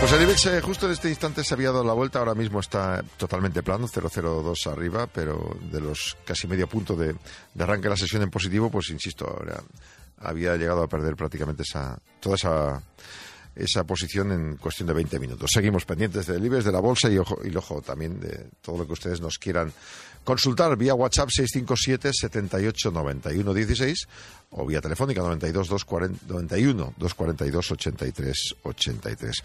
Pues el IBEX justo en este instante se había dado la vuelta, ahora mismo está totalmente plano, 0,02 arriba, pero de los casi medio punto de, de arranque de la sesión en positivo, pues insisto, ahora había llegado a perder prácticamente esa, toda esa, esa posición en cuestión de 20 minutos. Seguimos pendientes del IBEX, de la bolsa y, ojo, y ojo también de todo lo que ustedes nos quieran consultar vía WhatsApp 657 78 91 16 o vía telefónica 92 240, 91 242 83 83.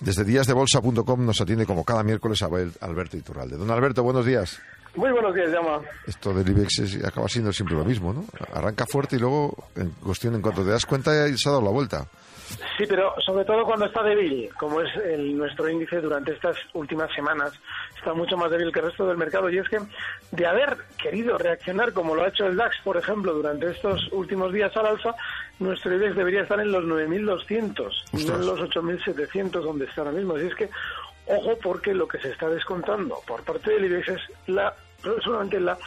Desde díasdebolsa.com nos atiende como cada miércoles Alberto Iturralde. Don Alberto, buenos días. Muy buenos días, llama. Esto del IBEX es- acaba siendo siempre lo mismo, ¿no? Arranca fuerte y luego, en cuestión, en cuanto te das cuenta, se ha dado la vuelta. Sí, pero sobre todo cuando está débil, como es el- nuestro índice durante estas últimas semanas, está mucho más débil que el resto del mercado. Y es que de haber querido reaccionar como lo ha hecho el DAX, por ejemplo, durante estos últimos días al alza, nuestro IBEX debería estar en los 9.200, no en los 8.700 donde está ahora mismo. Así es que, ojo, porque lo que se está descontando por parte del IBEX es la solamente la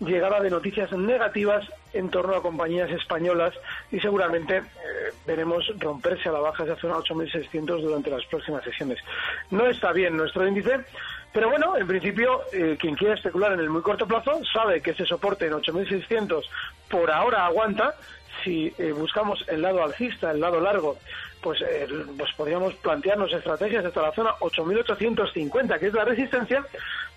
llegada de noticias negativas en torno a compañías españolas y seguramente eh, veremos romperse a la baja esa zona 8.600 durante las próximas sesiones. No está bien nuestro índice, pero bueno, en principio, eh, quien quiera especular en el muy corto plazo sabe que ese soporte en 8.600 por ahora aguanta. Si eh, buscamos el lado alcista, el lado largo, pues, eh, pues podríamos plantearnos estrategias hasta la zona 8.850, que es la resistencia,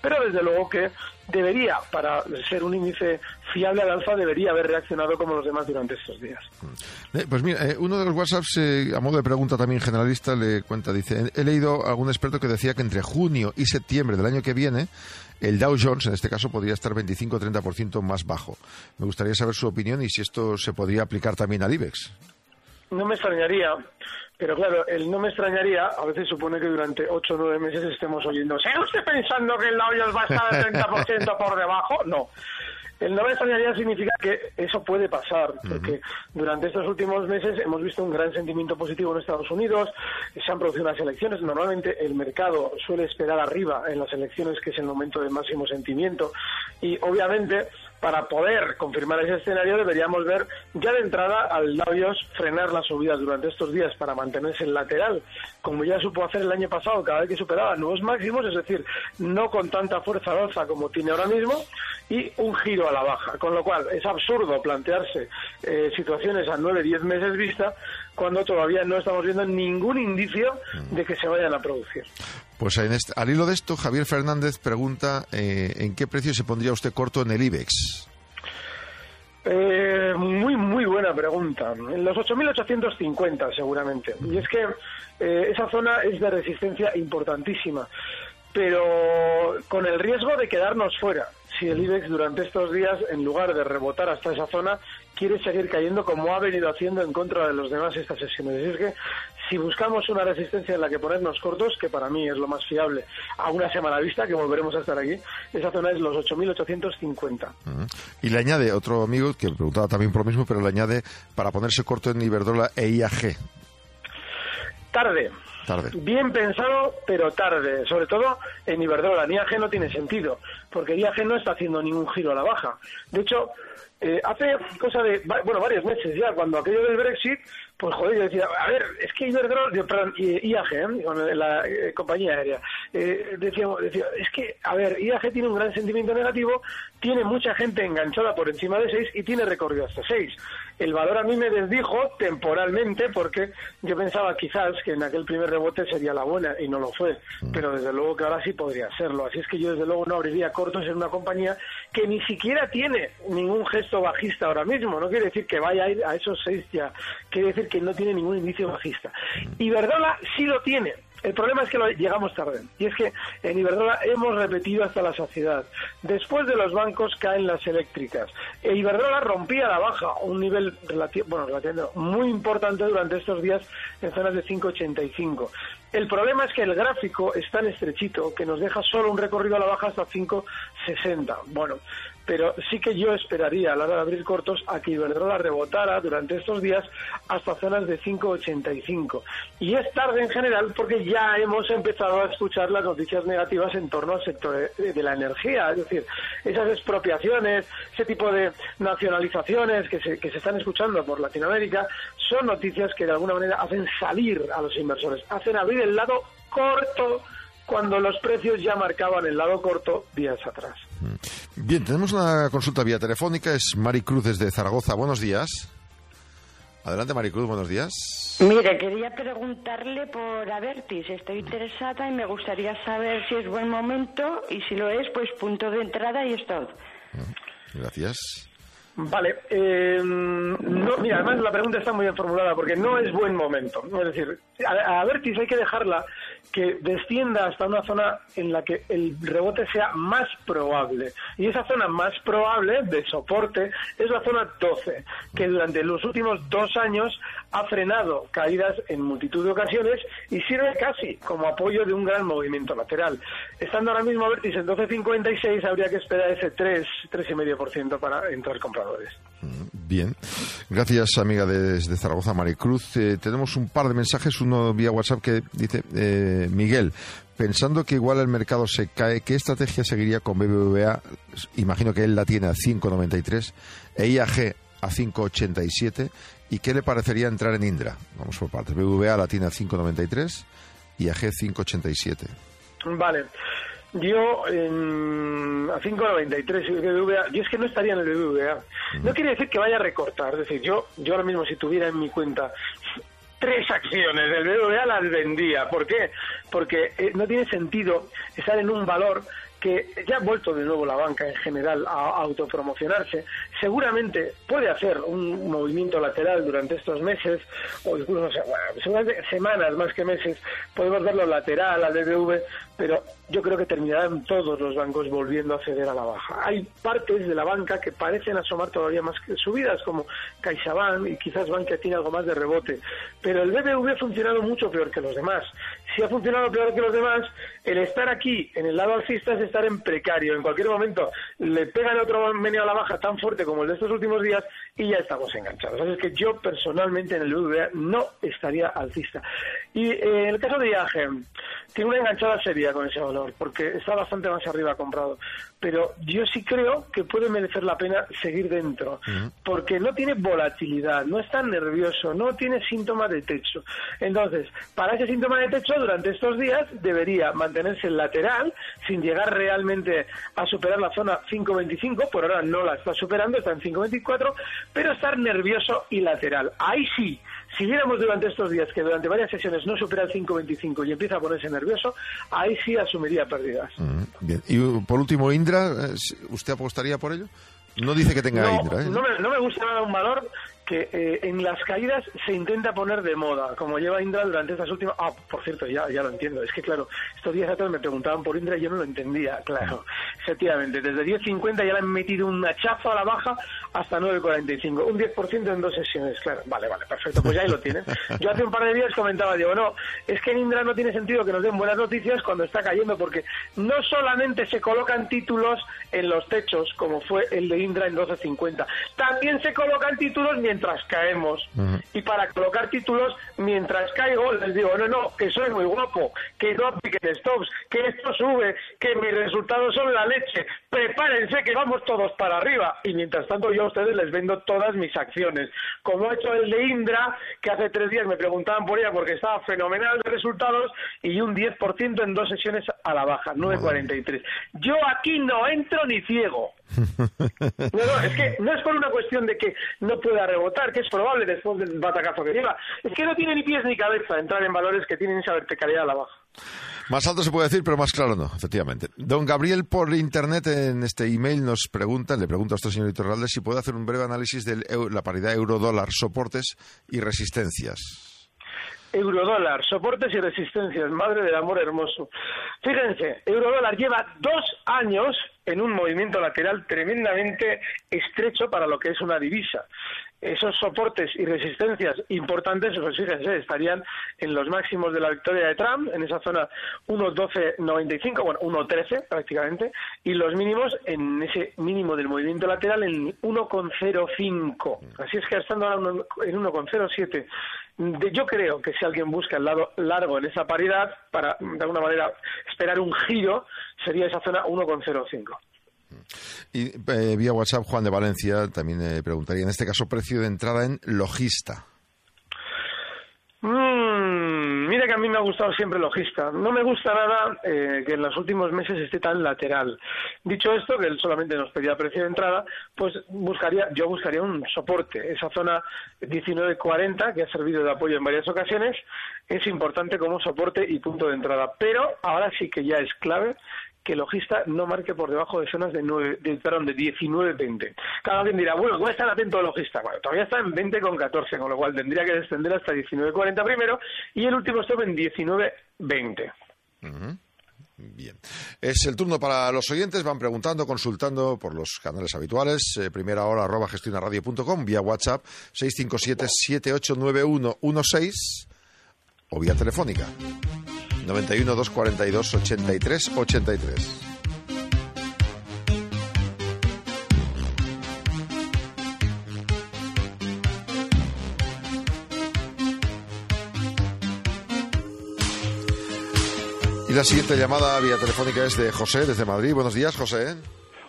pero desde luego que debería, para ser un índice fiable al alfa, debería haber reaccionado como los demás durante estos días. Eh, pues mira, eh, uno de los WhatsApps, eh, a modo de pregunta también generalista, le cuenta, dice, he leído a algún experto que decía que entre junio y septiembre del año que viene, el Dow Jones, en este caso, podría estar 25 o 30% más bajo. Me gustaría saber su opinión y si esto se podría aplicar también al IBEX. No me extrañaría, pero claro, el no me extrañaría a veces supone que durante 8 o 9 meses estemos oyendo, ¿sigue usted pensando que el Dow va a estar al 30% por debajo? No. El no me extrañaría significa que eso puede pasar, porque durante estos últimos meses hemos visto un gran sentimiento positivo en Estados Unidos, se han producido unas elecciones, normalmente el mercado suele esperar arriba en las elecciones, que es el momento de máximo sentimiento, y obviamente para poder confirmar ese escenario deberíamos ver ya de entrada al Jones frenar las subidas durante estos días para mantenerse en lateral, como ya supo hacer el año pasado cada vez que superaba nuevos máximos, es decir, no con tanta fuerza al alza como tiene ahora mismo, y un giro a la baja. Con lo cual es absurdo plantearse eh, situaciones a 9-10 meses vista cuando todavía no estamos viendo ningún indicio de que se vayan a producir. Pues en este- al hilo de esto, Javier Fernández pregunta eh, en qué precio se pondría usted corto en el IBEX. Eh, muy, muy buena pregunta. En los 8.850 seguramente. Y es que eh, esa zona es de resistencia importantísima, pero con el riesgo de quedarnos fuera. Si el IBEX durante estos días, en lugar de rebotar hasta esa zona, quiere seguir cayendo como ha venido haciendo en contra de los demás estas sesiones. Es que si buscamos una resistencia en la que ponernos cortos, que para mí es lo más fiable, a una semana vista, que volveremos a estar aquí, esa zona es los 8.850. Ujú. Y le añade otro amigo que preguntaba también por lo mismo, pero le añade para ponerse corto en Iberdrola e IAG. Tarde. Tarde. Bien pensado, pero tarde. Sobre todo en Iberdrola. En IAG no tiene sentido, porque IAG no está haciendo ningún giro a la baja. De hecho, eh, hace cosa de, bueno, varios meses ya, cuando aquello del Brexit, pues joder, yo decía, a ver, es que Iberdrola, perdón, IAG, ¿eh? la eh, compañía aérea, eh, decíamos, decía, es que, a ver, IAG tiene un gran sentimiento negativo, tiene mucha gente enganchada por encima de 6 y tiene recorrido hasta 6. El valor a mí me desdijo temporalmente porque yo pensaba quizás que en aquel primer rebote sería la buena y no lo fue, mm. pero desde luego que ahora sí podría serlo. Así es que yo desde luego no abriría cortos en una compañía que ni siquiera tiene ningún gesto bajista ahora mismo. No quiere decir que vaya a ir a esos 6 ya, quiere decir que no tiene ningún inicio bajista. Y Verdola sí lo tiene. El problema es que llegamos tarde. Y es que en Iberdrola hemos repetido hasta la saciedad. Después de los bancos caen las eléctricas. E Iberdrola rompía la baja, un nivel relativo, bueno, relativo, muy importante durante estos días en zonas de 5,85. El problema es que el gráfico es tan estrechito que nos deja solo un recorrido a la baja hasta 5,60. Bueno, pero sí que yo esperaría a la hora de abrir cortos a que Iberdrola rebotara durante estos días hasta zonas de 5,85. Y es tarde en general porque ya hemos empezado a escuchar las noticias negativas en torno al sector de, la energía, es decir, esas expropiaciones, ese tipo de nacionalizaciones que se, que se están escuchando por Latinoamérica, son noticias que de alguna manera hacen salir a los inversores, hacen abrir el lado corto cuando los precios ya marcaban el lado corto días atrás. Bien, tenemos una consulta vía telefónica, es Maricruz desde Zaragoza. Buenos días. Adelante, Maricruz, buenos días. Mire, quería preguntarle por Avertis. Estoy interesada y me gustaría saber si es buen momento y si lo es, pues punto de entrada y stop. Gracias. Vale, eh, no, mira, además la pregunta está muy bien formulada porque no es buen momento. Es decir, a, a Vertis hay que dejarla que descienda hasta una zona en la que el rebote sea más probable. Y esa zona más probable de soporte es la zona 12, que durante los últimos dos años ha frenado caídas en multitud de ocasiones y sirve casi como apoyo de un gran movimiento lateral. Estando ahora mismo a vértice en 12.56, habría que esperar ese 3, 3,5% para entrar compradores. Bien. Gracias, amiga desde Zaragoza, Maricruz. Eh, tenemos un par de mensajes, uno vía WhatsApp que dice... Eh, Miguel, pensando que igual el mercado se cae, ¿qué estrategia seguiría con BBVA? Imagino que él la tiene a 5,93, e IAG a 5,87. ¿Y qué le parecería entrar en Indra? Vamos por partes. BBVA la tiene a 5,93, IAG 5,87. Vale. Yo en, a 5.93 BBVA, yo es que no estaría en el BBVA. No quiere decir que vaya a recortar, es decir, yo, yo ahora mismo si tuviera en mi cuenta tres acciones del BBVA las vendía. ¿Por qué? Porque eh, no tiene sentido estar en un valor que ya ha vuelto de nuevo la banca en general a autopromocionarse, seguramente puede hacer un movimiento lateral durante estos meses, o incluso semanas más que meses, podemos verlo lateral al BBV, pero yo creo que terminarán todos los bancos volviendo a ceder a la baja. Hay partes de la banca que parecen asomar todavía más que subidas, como CaixaBank y quizás Bankia tiene algo más de rebote, pero el BBV ha funcionado mucho peor que los demás. Si ha funcionado peor que los demás, el estar aquí en el lado alcista es estar en precario. En cualquier momento le pegan otro meneo a la baja tan fuerte como el de estos últimos días y ya estamos enganchados. Así es que yo personalmente en el BBVA no estaría alcista. Y eh, en el caso de IAG, tiene una enganchada seria con ese valor, porque está bastante más arriba comprado. Pero yo sí creo que puede merecer la pena seguir dentro, porque no tiene volatilidad, no está nervioso, no tiene síntoma de techo. Entonces, para ese síntoma de techo, durante estos días debería mantenerse lateral, sin llegar realmente a superar la zona 5.25, por ahora no la está superando, está en 5.24, pero estar nervioso y lateral. Ahí sí, si viéramos durante estos días que durante varias sesiones no supera el 5.25 y empieza a ponerse nervioso, ahí sí asumiría pérdidas. Mm, bien. Y por último, Indra, eh, ¿usted apostaría por ello? No dice que tenga Indra. ¿eh? No, me, no me gusta nada un valor que eh, en las caídas se intenta poner de moda, como lleva Indra durante estas últimas... Ah, por cierto, ya, ya lo entiendo. Es que, claro, estos días atrás me preguntaban por Indra y yo no lo entendía, claro. Efectivamente, desde 10.50 ya le han metido un hachazo a la baja hasta 9.45. Un 10% en dos sesiones, claro. Vale, vale, perfecto. Pues ya ahí lo tienen. Yo hace un par de días comentaba, digo, no, es que en Indra no tiene sentido que nos den buenas noticias cuando está cayendo, porque no solamente se colocan títulos en los techos, como fue el de Indra en 12.50, también se colocan títulos mientras mientras caemos. Y para colocar títulos, mientras caigo, les digo, no, no, que soy muy guapo, que no apliquen stops, que esto sube, que mis resultados son la leche, prepárense que vamos todos para arriba. Y mientras tanto yo a ustedes les vendo todas mis acciones. Como ha hecho el de Indra, que hace tres días me preguntaban por ella porque estaba fenomenal de resultados y un 10% en dos sesiones a la baja, 9.43. Yo aquí no entro ni ciego. No, no, es que no es por una cuestión de que no pueda rebotar, que es probable después del batacazo que lleva. Es que no tiene ni pies ni cabeza entrar en valores que tienen esa verticalidad a la baja. Más alto se puede decir, pero más claro no, efectivamente. Don Gabriel por internet en este email nos pregunta, le pregunta a este señor Iturralde si puede hacer un breve análisis de la paridad euro-dólar, soportes y resistencias eurodólar, soportes y resistencias, madre del amor hermoso. Fíjense, eurodólar lleva dos años en un movimiento lateral tremendamente estrecho para lo que es una divisa. Esos soportes y resistencias importantes, pues fíjense, estarían en los máximos de la victoria de Trump, en esa zona 1.1295, bueno, 1.13 prácticamente, y los mínimos en ese mínimo del movimiento lateral en 1.05. Así es que estando ahora en 1.07 yo creo que si alguien busca el lado largo en esa paridad, para de alguna manera esperar un giro, sería esa zona 1,05. Y eh, vía WhatsApp, Juan de Valencia también eh, preguntaría, en este caso, precio de entrada en logista. Mm, mira que a mí me ha gustado siempre logista. No me gusta nada eh, que en los últimos meses esté tan lateral. Dicho esto, que él solamente nos pedía precio de entrada, pues buscaría, yo buscaría un soporte. Esa zona 19.40, que ha servido de apoyo en varias ocasiones, es importante como soporte y punto de entrada. Pero ahora sí que ya es clave que logista no marque por debajo de zonas de, 9, de, perdón, de 19-20. Cada alguien dirá, bueno, ¿cómo estar atento al logista? Bueno, todavía está en 20 con 14, con lo cual tendría que descender hasta 19-40 primero y el último stop en 19-20. Bien. Es el turno para los oyentes. Van preguntando, consultando por los canales habituales. Eh, primera hora arroba gestionaradio.com, vía WhatsApp 657-789116 o vía telefónica 91 242 83 83. Y la siguiente llamada vía telefónica es de José, desde Madrid. Buenos días, José.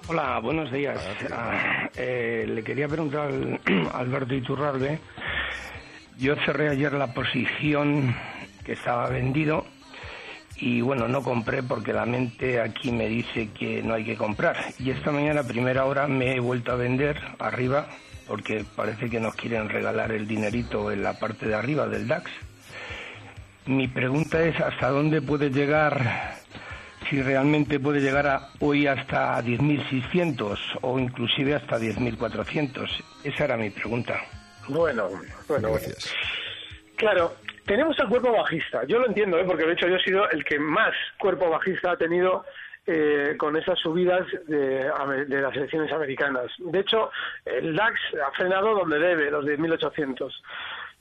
Hola, buenos días. Ah, eh, le quería preguntar al Alberto Iturralde. Yo cerré ayer la posición que estaba vendido y bueno, no compré porque la mente aquí me dice que no hay que comprar. Y esta mañana, a primera hora, me he vuelto a vender arriba porque parece que nos quieren regalar el dinerito en la parte de arriba del DAX. Mi pregunta es hasta dónde puede llegar, si realmente puede llegar a, hoy hasta 10.600 o inclusive hasta 10.400. Esa era mi pregunta. Bueno, bueno, gracias. Claro, tenemos el cuerpo bajista. Yo lo entiendo, ¿eh? porque de hecho yo he sido el que más cuerpo bajista ha tenido eh, con esas subidas de, las elecciones americanas. De hecho, el DAX ha frenado donde debe, los 10.800.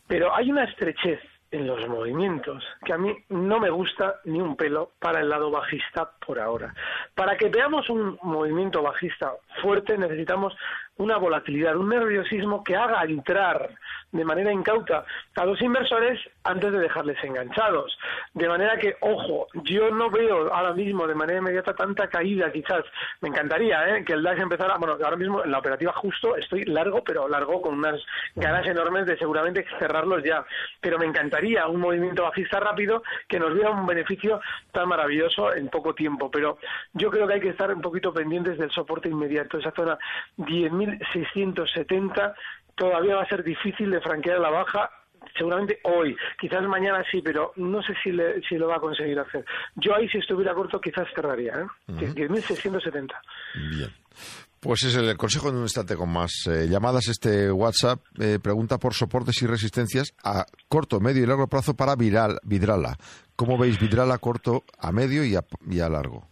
Pero hay una estrechez en los movimientos que a mí no me gusta ni un pelo para el lado bajista por ahora. Para que veamos un movimiento bajista fuerte necesitamos una volatilidad, un nerviosismo que haga entrar de manera incauta a los inversores antes de dejarles enganchados. De manera que, ojo, yo no veo ahora mismo de manera inmediata tanta caída, quizás. Me encantaría ¿eh? que el DAX empezara, bueno, ahora mismo en la operativa justo estoy largo, pero largo con unas ganas enormes de seguramente cerrarlos ya. Pero me encantaría un movimiento bajista rápido que nos diera un beneficio tan maravilloso en poco tiempo. Pero yo creo que hay que estar un poquito pendientes del soporte inmediato, esa zona 10.000 1.670 todavía va a ser difícil de franquear la baja seguramente hoy, quizás mañana sí, pero no sé si, si lo va a conseguir hacer. Yo ahí si estuviera corto quizás cerraría, ¿eh? 10.670. Bien. Pues es el consejo en un instante con más eh, llamadas. Este WhatsApp eh, pregunta por soportes y resistencias a corto, medio y largo plazo para Viral, Vidrala. ¿Cómo veis Vidrala corto, a medio y a, y a largo?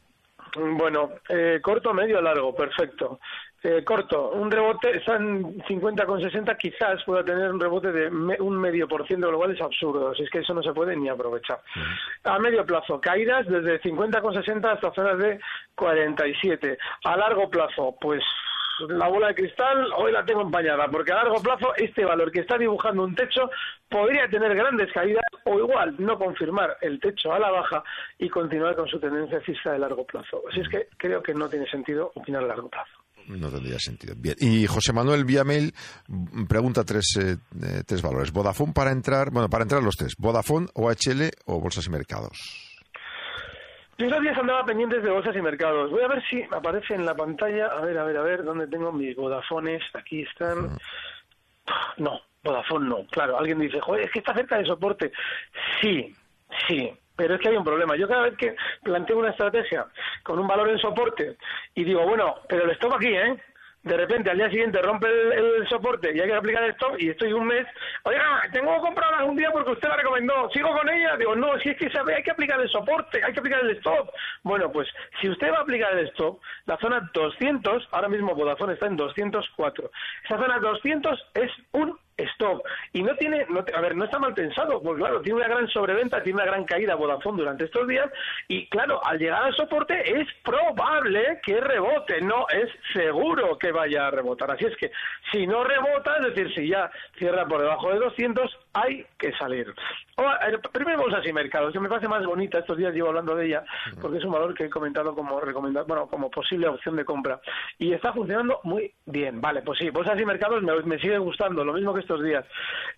Bueno, eh, corto, medio, largo, perfecto. Eh, corto, un rebote, están 50 con 60, quizás pueda tener un rebote de un medio por ciento, lo cual es absurdo, así es que eso no se puede ni aprovechar. A medio plazo, caídas desde 50 con 60 hasta zonas de 47. A largo plazo, pues la bola de cristal hoy la tengo empañada, porque a largo plazo este valor que está dibujando un techo podría tener grandes caídas o igual no confirmar el techo a la baja y continuar con su tendencia fija de largo plazo. Así es que creo que no tiene sentido opinar a largo plazo. No tendría sentido. Bien. Y José Manuel Villamel mm, pregunta tres, eh, eh, tres valores. Vodafone para entrar, bueno, para entrar los tres. Vodafone, OHL o Bolsas y Mercados. Yo estos días andaba pendientes de bolsas y mercados. Voy a ver si aparece en la pantalla. A ver, a ver, a ver, ¿dónde tengo mis Vodafones? Aquí están. No, Vodafone no. Claro, alguien dice, joder, es que está cerca de soporte. Sí, sí, pero es que hay un problema. Yo cada vez que planteo una estrategia con un valor en soporte y digo, bueno, pero el stop aquí, ¿eh? De repente al día siguiente rompe el, soporte y hay que aplicar el stop y estoy un mes, oiga, tengo que comprarla un día porque usted la recomendó, sigo con ella, digo, no, si es que sabe, hay que aplicar el soporte, hay que aplicar el stop. Bueno, pues si usted va a aplicar el stop, la zona 200, ahora mismo Vodafone está en 204, esa zona 200 es un stop. Y no tiene, no, a ver, no está mal pensado, porque claro, tiene una gran sobreventa, tiene una gran caída Vodafone durante estos días, y claro, al llegar al soporte es probable que rebote, no es seguro que vaya a rebotar. Así es que si no rebota, es decir, si ya cierra por debajo de 200, hay que salir. Primero bolsas y mercados, que me parece más bonita, estos días llevo hablando de ella, porque es un valor que he comentado como recomendado, bueno, como posible opción de compra. Y está funcionando muy bien. Vale, pues sí, bolsas y mercados me, me sigue gustando, lo mismo que estos días.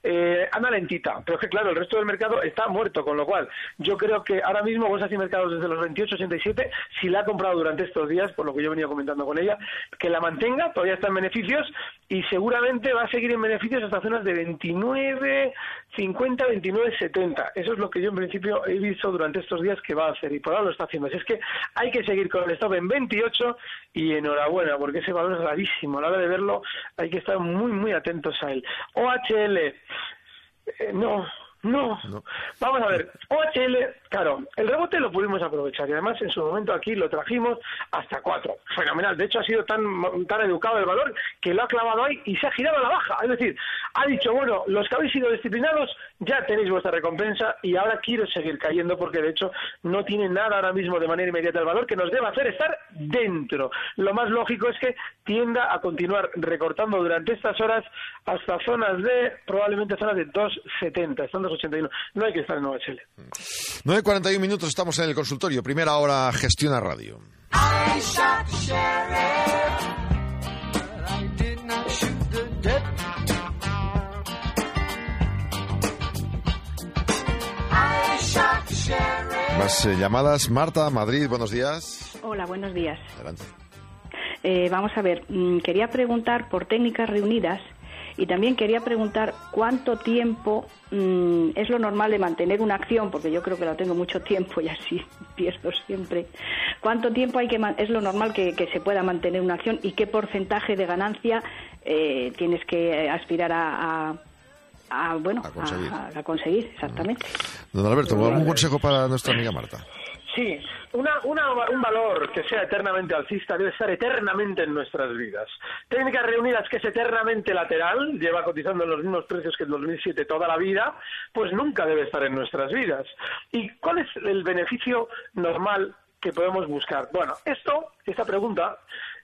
Eh, anda lentita, pero es que claro, el resto del mercado está muerto, con lo cual yo creo que ahora mismo bolsas y mercados desde los 28.87, si la ha comprado durante estos días, por lo que yo he venido comentando con ella, que la mantenga, todavía está en beneficios y seguramente va a seguir en beneficios hasta zonas de 29, 50, 29, 70. Eso es lo que yo en principio he visto durante estos días que va a hacer y por ahora lo está haciendo. Así es que hay que seguir con el stop en 28 y enhorabuena porque ese valor es rarísimo. A la hora de verlo hay que estar muy, muy atentos a él. OHL, eh, no, no. Vamos a ver, OHL, claro, el rebote lo pudimos aprovechar y además en su momento aquí lo trajimos hasta cuatro. Fenomenal. De hecho, ha sido tan, tan educado el valor que lo ha clavado ahí y se ha girado a la baja. Es decir, ha dicho, bueno, los que habéis sido disciplinados ya tenéis vuestra recompensa y ahora quiero seguir cayendo porque de hecho no tiene nada ahora mismo de manera inmediata el valor que nos deba hacer estar dentro. Lo más lógico es que tienda a continuar recortando durante estas horas hasta zonas de, probablemente zonas de 2,70. Están 2,81. No hay que estar en OHL. 9.41 minutos, estamos en el consultorio. Primera hora, gestiona radio. Más eh, llamadas. Marta, Madrid, buenos días. Hola, buenos días. Adelante. Eh, vamos a ver, mm, quería preguntar por técnicas reunidas y también quería preguntar cuánto tiempo mm, es lo normal de mantener una acción, porque yo creo que la tengo mucho tiempo y así pierdo siempre. ¿Cuánto tiempo hay que es lo normal que, se pueda mantener una acción y qué porcentaje de ganancia eh, tienes que aspirar a, a bueno, a conseguir. exactamente. Don Alberto, ¿algún consejo para nuestra amiga Marta? Sí, una, un valor que sea eternamente alcista debe estar eternamente en nuestras vidas. Técnicas reunidas que es eternamente lateral, lleva cotizando en los mismos precios que en 2007 toda la vida, pues nunca debe estar en nuestras vidas. ¿Y cuál es el beneficio normal que podemos buscar? Bueno, esto, esta pregunta,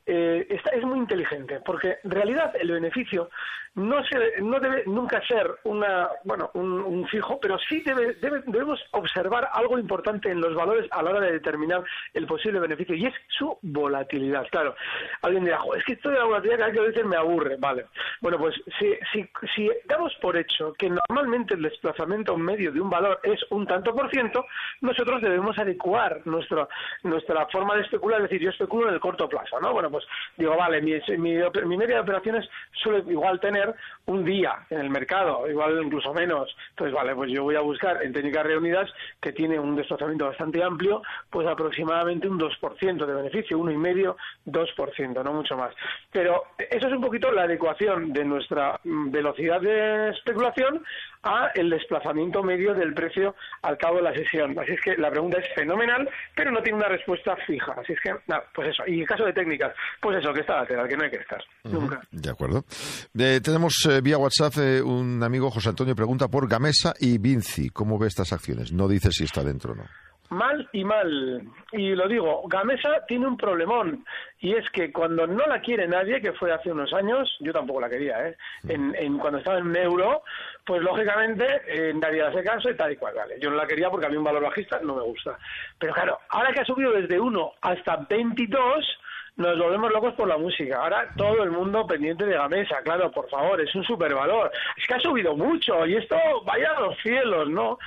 eh, es muy inteligente, porque en realidad el beneficio no, se, no debe nunca ser una, bueno, un, fijo, pero sí debe, debemos observar algo importante en los valores a la hora de determinar el posible beneficio y es su volatilidad. Claro, alguien dirá, es que esto de la volatilidad cada vez que veces me aburre, vale. Bueno, pues si, si, si damos por hecho que normalmente el desplazamiento medio de un valor es un tanto por ciento, nosotros debemos adecuar nuestra, nuestra forma de especular, es decir, yo especulo en el corto plazo, ¿no? Bueno, pues digo, vale, mi, mi, mi media de operaciones suele igual tener un día en el mercado, igual incluso menos. Entonces, vale, pues yo voy a buscar en técnicas reunidas que tiene un desplazamiento bastante amplio, pues aproximadamente un 2% de beneficio, uno y medio, 2%, no mucho más. Pero eso es un poquito la adecuación de nuestra velocidad de especulación a el desplazamiento medio del precio al cabo de la sesión. Así es que la pregunta es fenomenal, pero no tiene una respuesta fija. Así es que, nada, pues eso. Y en caso de técnicas, pues eso, que está lateral, que no hay que estar. Nunca. De acuerdo. Eh, tenemos eh, vía WhatsApp eh, un amigo, José Antonio, pregunta por Gamesa y Vinci. ¿Cómo ve estas acciones? No dice si está dentro o no. mal y mal. Y lo digo, Gamesa tiene un problemón y es que cuando no la quiere nadie, que fue hace unos años, yo tampoco la quería, ¿eh? En, en cuando estaba en un euro, pues lógicamente eh, nadie hace caso y tal y cual, vale. Yo no la quería porque a mí un valor bajista no me gusta. Pero claro, ahora que ha subido desde 1 hasta 22, nos volvemos locos por la música. Ahora todo el mundo pendiente de Gamesa, claro, por favor, es un supervalor. Es que ha subido mucho y esto vaya a los cielos, ¿no?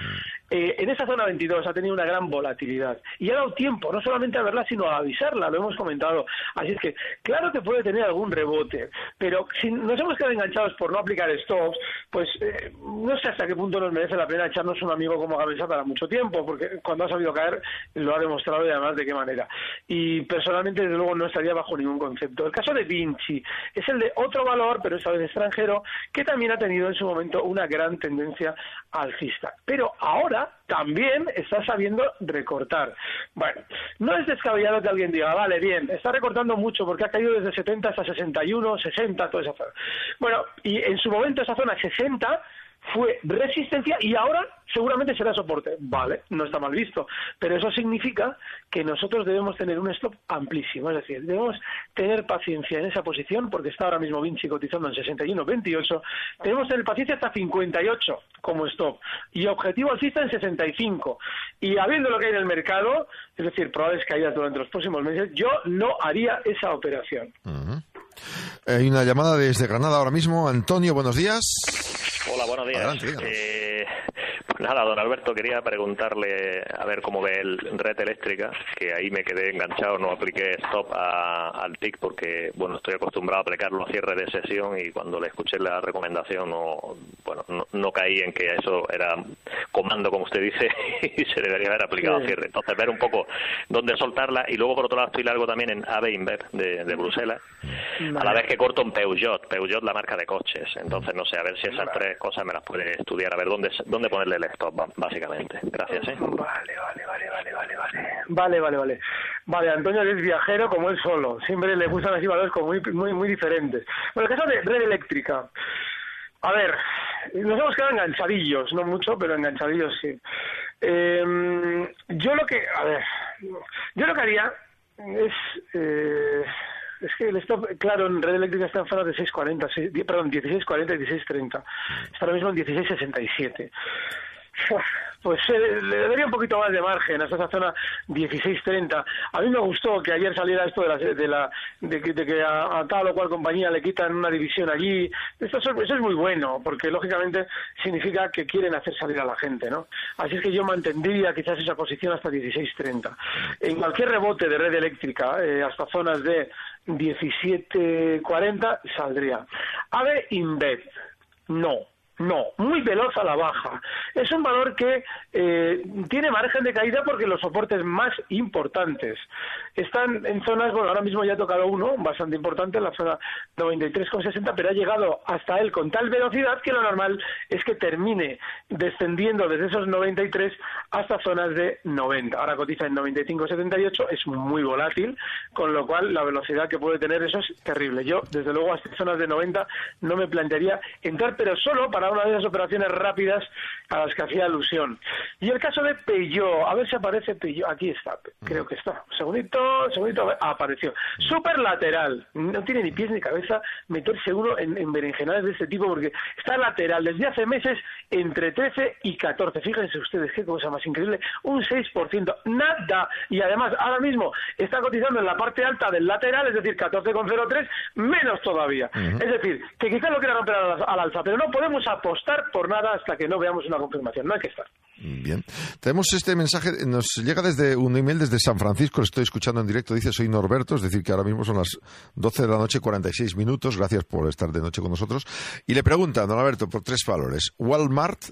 Eh, en esa zona 22 ha tenido una gran volatilidad y ha dado tiempo no solamente a verla, sino a avisarla, lo hemos comentado. Así es que, claro que puede tener algún rebote, pero si nos hemos quedado enganchados por no aplicar stops, pues eh, no sé hasta qué punto nos merece la pena echarnos un amigo como Gamesa para mucho tiempo, porque cuando ha sabido caer lo ha demostrado y además de qué manera. Y personalmente, desde luego, no estaría bajo ningún concepto. El caso de Vinci es el de otro valor, pero esta vez extranjero, que también ha tenido en su momento una gran tendencia alcista. Pero ahora también está sabiendo recortar. Bueno, no es descabellado que alguien diga, vale, bien, está recortando mucho porque ha caído desde 70 hasta 61, 60, toda esa zona. Bueno, y en su momento esa zona 60 fue resistencia y ahora seguramente será soporte. Vale, no está mal visto, pero eso significa que nosotros debemos tener un stop amplísimo, es decir, debemos tener paciencia en esa posición porque está ahora mismo Vinci cotizando en 61.28, debemos tener paciencia hasta 58 como stop y objetivo alcista en 65 y habiendo lo que hay en el mercado, es decir, probables caídas durante los próximos meses, yo no haría esa operación. Hay una llamada desde Granada ahora mismo. Antonio, buenos días. Hola, buenos días. pues nada, don Alberto, quería preguntarle a ver cómo ve el red eléctrica, que ahí me quedé enganchado, no apliqué stop al TIC porque, bueno, estoy acostumbrado a aplicarlo a cierre de sesión y cuando le escuché la recomendación, no, bueno, no, caí en que eso era comando, como usted dice, y se debería haber aplicado a cierre. Entonces, ver un poco dónde soltarla y luego, por otro lado, estoy largo también en AB Inver de, de Bruselas, a la vez que corto en Peugeot, Peugeot la marca de coches. Entonces, no sé, a ver si esas tres cosas me las puede estudiar, a ver dónde, dónde ponerle el básicamente. Gracias, ¿eh? Vale, vale, vale, vale, vale, vale. Vale, vale, vale. Vale, Antonio es viajero como él solo. Siempre le gustan así valores como muy, muy, muy diferentes. Bueno, el caso de red eléctrica. A ver, nos hemos quedado enganchadillos, no mucho, pero enganchadillos sí. Eh, yo lo que, a ver, yo lo que haría es... Eh, es que el stop, claro, en red eléctrica está en zona de 6.40, perdón, 16.40 y 16.30. Está ahora mismo en 16.67 pues eh, le daría un poquito más de margen a esa zona 16.30. A mí me gustó que ayer saliera esto de, la, de, la, de, que, a, tal o cual compañía le quitan una división allí. Esto, eso es muy bueno, porque lógicamente significa que quieren hacer salir a la gente, ¿no? Así es que yo mantendría quizás esa posición hasta 16.30. En cualquier rebote de red eléctrica, eh, hasta zonas de 17.40, saldría. Ave Invet, no no, muy veloz a la baja. Es un valor que eh, tiene margen de caída porque los soportes más importantes están en zonas, bueno, ahora mismo ya ha tocado uno, bastante importante, la zona 93,60, pero ha llegado hasta él con tal velocidad que lo normal es que termine descendiendo desde esos 93 hasta zonas de 90. Ahora cotiza en 95,78, es muy volátil, con lo cual la velocidad que puede tener eso es terrible. Yo, desde luego, a estas zonas de 90 no me plantearía entrar, pero solo para una de esas operaciones rápidas a las que hacía alusión. Y el caso de Peugeot, a ver si aparece Peugeot, aquí está, creo que está. Segundito, segundito, apareció. Super lateral, no tiene ni pies ni cabeza meterse uno en, en berenjenales de este tipo porque está lateral desde hace meses entre 13 y 14. Fíjense ustedes qué cosa más increíble, un 6%, nada. Y además ahora mismo está cotizando en la parte alta del lateral, es decir, 14,03, menos todavía. Es decir, que quizás lo quiera romper al, alza, pero no podemos apostar por nada hasta que no veamos una confirmación. No hay que estar. Bien. Tenemos este mensaje, nos llega desde un email desde San Francisco, lo estoy escuchando en directo, dice soy Norberto, es decir que ahora mismo son las 12 de la noche, 46 minutos, gracias por estar de noche con nosotros. Y le pregunta, don Alberto, por tres valores, Walmart,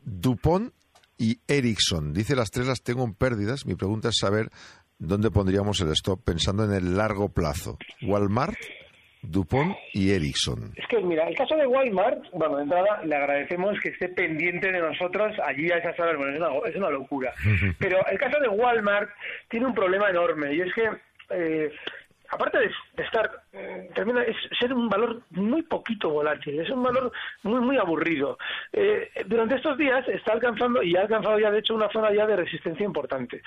Dupont y Ericsson. Dice las tres las tengo en pérdidas, mi pregunta es saber dónde pondríamos el stop pensando en el largo plazo. Walmart, Dupont y Ericsson. Es que, mira, el caso de Walmart, bueno, de entrada le agradecemos que esté pendiente de nosotros allí a esas horas, bueno, es una, es una locura. Pero el caso de Walmart tiene un problema enorme y es que, eh, aparte de, estar, eh, termina es ser un valor muy poquito volátil, es un valor muy muy aburrido. Eh, durante estos días está alcanzando y ha alcanzado ya de hecho una zona ya de resistencia importante.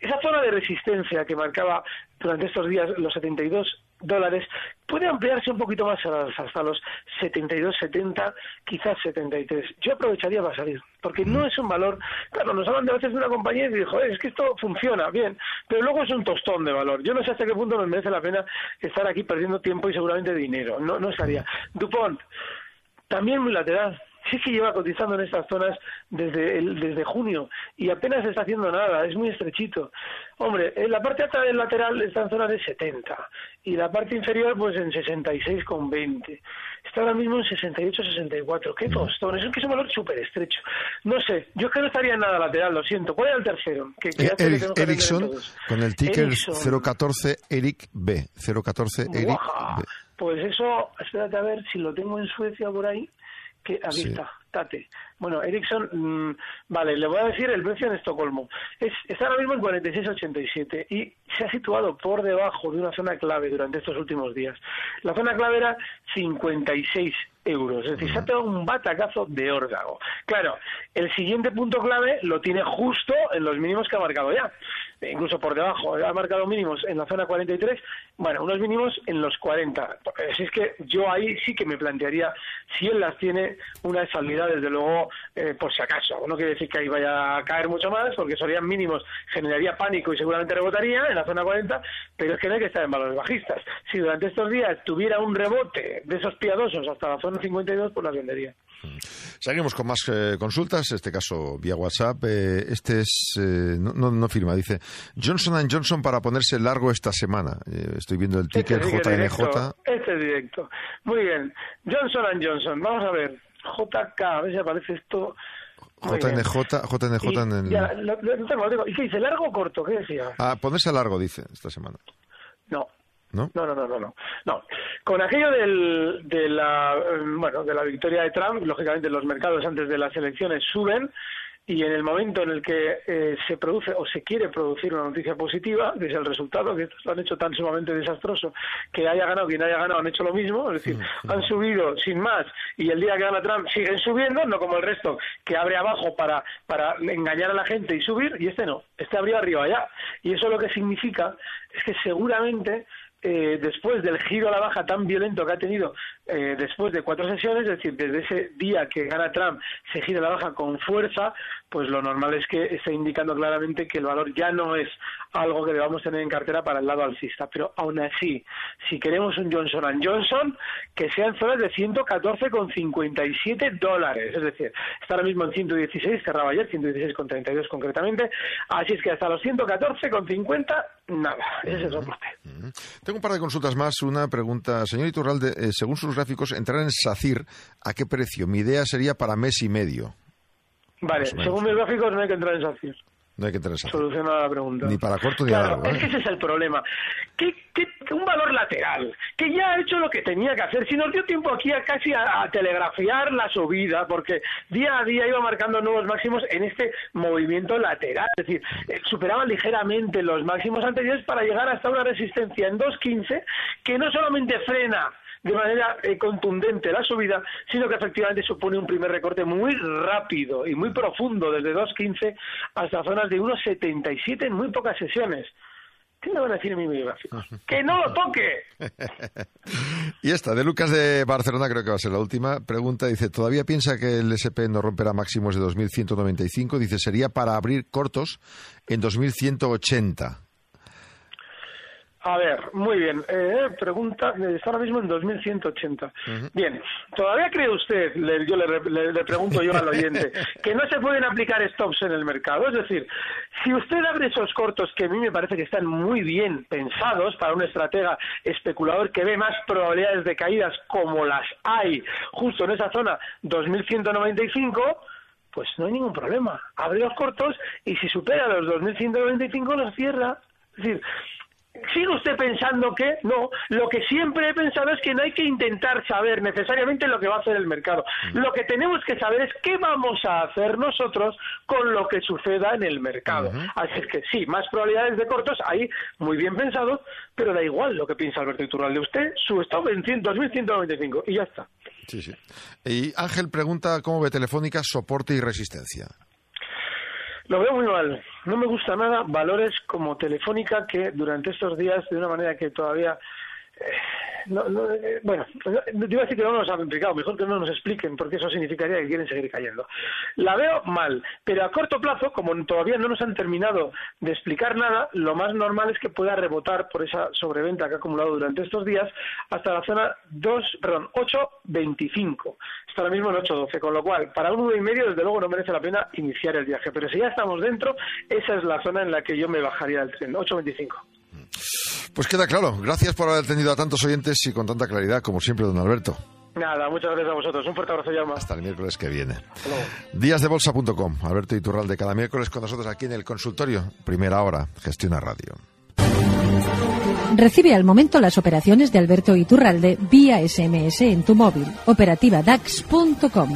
Esa zona de resistencia que marcaba durante estos días los 72 dólares puede ampliarse un poquito más hasta los 72, 70, quizás 73. Yo aprovecharía para salir, porque no es un valor. Claro, nos hablan de veces de una compañía y dijo, es que esto funciona bien, pero luego es un tostón de valor. Yo no sé hasta qué punto nos merece la pena estar aquí perdiendo tiempo y seguramente dinero. No, no estaría. Dupont, también muy lateral sí que lleva cotizando en estas zonas desde, el, desde junio y apenas está haciendo nada, es muy estrechito. Hombre, en la parte alta del lateral está en zona de 70 y la parte inferior pues en 66,20. Está ahora mismo en 68-64. ¿Qué tostón? Es que es un valor súper estrecho. No sé, yo es que no estaría en nada lateral, lo siento. ¿Cuál era el tercero? Que, que Eric, Ericsson con el ticker 014 Eric B. 014 Eric B. Pues eso, espérate a ver si lo tengo en Suecia por ahí que aquí está, Tate. Bueno, Ericsson, mm, vale, le voy a decir el precio en Estocolmo. Es, está ahora mismo en 46,87 y se ha situado por debajo de una zona clave durante estos últimos días. La zona clave era 56 euros, es decir, se ha pegado un batacazo de órdago. Claro, el siguiente punto clave lo tiene justo en los mínimos que ha marcado ya incluso por debajo, ha marcado mínimos en la zona 43, bueno, unos mínimos en los 40. Así es que yo ahí sí que me plantearía, si él las tiene, una estabilidad, desde luego, eh, por si acaso. No quiere decir que ahí vaya a caer mucho más, porque serían mínimos, generaría pánico y seguramente rebotaría en la zona 40, pero es que no hay que estar en valores bajistas. Si durante estos días tuviera un rebote de esos piadosos hasta la zona 52, pues las vendería. Seguimos con más eh, consultas, en este caso vía WhatsApp. Eh, este es, eh, no, no, firma, dice Johnson Johnson para ponerse largo esta semana. estoy viendo el ticker JNJ. Este es directo. Muy bien. Johnson Johnson, vamos a ver. JK, a ver si aparece esto. JNJ, JNJ en el... Ya, lo, tengo, lo tengo. ¿Y qué dice? ¿Largo o corto? ¿Qué decía? Ah, ponerse largo, dice, esta semana. No, ¿No? No, no, no, no, no. Con aquello del, de la bueno de la victoria de Trump, lógicamente los mercados antes de las elecciones suben y en el momento en el que eh, se produce o se quiere producir una noticia positiva, que es el resultado, que lo han hecho tan sumamente desastroso, que haya ganado quien haya ganado han hecho lo mismo, es decir, han subido sin más y el día que gana Trump siguen subiendo, no como el resto que abre abajo para, para engañar a la gente y subir, y este no, este abrió arriba ya. Y eso lo que significa es que seguramente eh, después del giro a la baja tan violento que ha tenido eh, después de cuatro sesiones, es decir, desde ese día que gana Trump se gira la baja con fuerza, pues lo normal es que esté indicando claramente que el valor ya no es algo que debamos tener en cartera para el lado alcista. Pero aún así, si queremos un Johnson Johnson, que sea en zonas de 114,57 dólares. Es decir, está ahora mismo en 116, cerraba ayer, 116,32 concretamente. Así es que hasta los 114,50, nada. Ese es el soporte. Tengo un par de consultas más. Una pregunta, señor Iturralde, eh, según sus gráficos, entrar en SACIR, ¿a qué precio? Mi idea sería para mes y medio. Vale, según mis gráficos no hay que entrar en SACIR. No hay que entrar en Soluciona la pregunta. Ni para corto ni para largo. Es que ese es el problema. Que, un valor lateral, que ya ha hecho lo que tenía que hacer. Si nos dio tiempo aquí a casi a, telegrafiar la subida, porque día a día iba marcando nuevos máximos en este movimiento lateral. Es decir, eh, superaba ligeramente los máximos anteriores para llegar hasta una resistencia en 2.15 que no solamente frena de manera eh, contundente la subida, sino que efectivamente supone un primer recorte muy rápido y muy profundo desde 2.15 hasta zonas de 1.77 en muy pocas sesiones. ¿Qué me van a decir en mi biográfico? ¡Que no lo toque! y esta, de Lucas de Barcelona, creo que va a ser la última pregunta. Dice, ¿todavía piensa que el SP no romperá máximos de 2.195? Dice, sería para abrir cortos en 2.180. A ver, muy bien. Eh, pregunta, está ahora mismo en 2180. Bien, ¿todavía cree usted, yo le, pregunto yo al oyente, que no se pueden aplicar stops en el mercado? Es decir, si usted abre esos cortos que a mí me parece que están muy bien pensados para un estratega especulador que ve más probabilidades de caídas como las hay justo en esa zona 2195, pues no hay ningún problema. Abre los cortos y si supera los 2195 los cierra. Es decir, sigue usted pensando que no. Lo que siempre he pensado es que no hay que intentar saber necesariamente lo que va a hacer el mercado. Mm. Lo que tenemos que saber es qué vamos a hacer nosotros con lo que suceda en el mercado. Así es que sí, más probabilidades de cortos, ahí muy bien pensado, pero da igual lo que piensa Alberto Iturralde. Usted, su stop en 2195 y ya está. Sí, sí. Y Ángel pregunta cómo ve Telefónica soporte y resistencia. Lo veo muy mal. No me gusta nada valores como Telefónica que durante estos días, de una manera que todavía no, no, eh, bueno, iba a decir que no nos han explicado, mejor que no nos expliquen, porque eso significaría que quieren seguir cayendo. La veo mal, pero a corto plazo, como todavía no nos han terminado de explicar nada, lo más normal es que pueda rebotar por esa sobreventa que ha acumulado durante estos días hasta la zona 2, perdón, 8.25. Está ahora mismo en 8.12, con lo cual, para un 1,5 desde luego no merece la pena iniciar el viaje, pero si ya estamos dentro, esa es la zona en la que yo me bajaría del tren, 8.25. Pues queda claro. Gracias por haber tenido a tantos oyentes y con tanta claridad, como siempre, don Alberto. Nada, muchas gracias a vosotros. Un fuerte abrazo, Llama. Hasta el miércoles que viene. Díasdebolsa.com. Alberto Iturralde, cada miércoles con nosotros aquí en el consultorio. Primera hora, Gestiona Radio. Recibe al momento las operaciones de Alberto Iturralde vía SMS en tu móvil. Operativa DAX.com.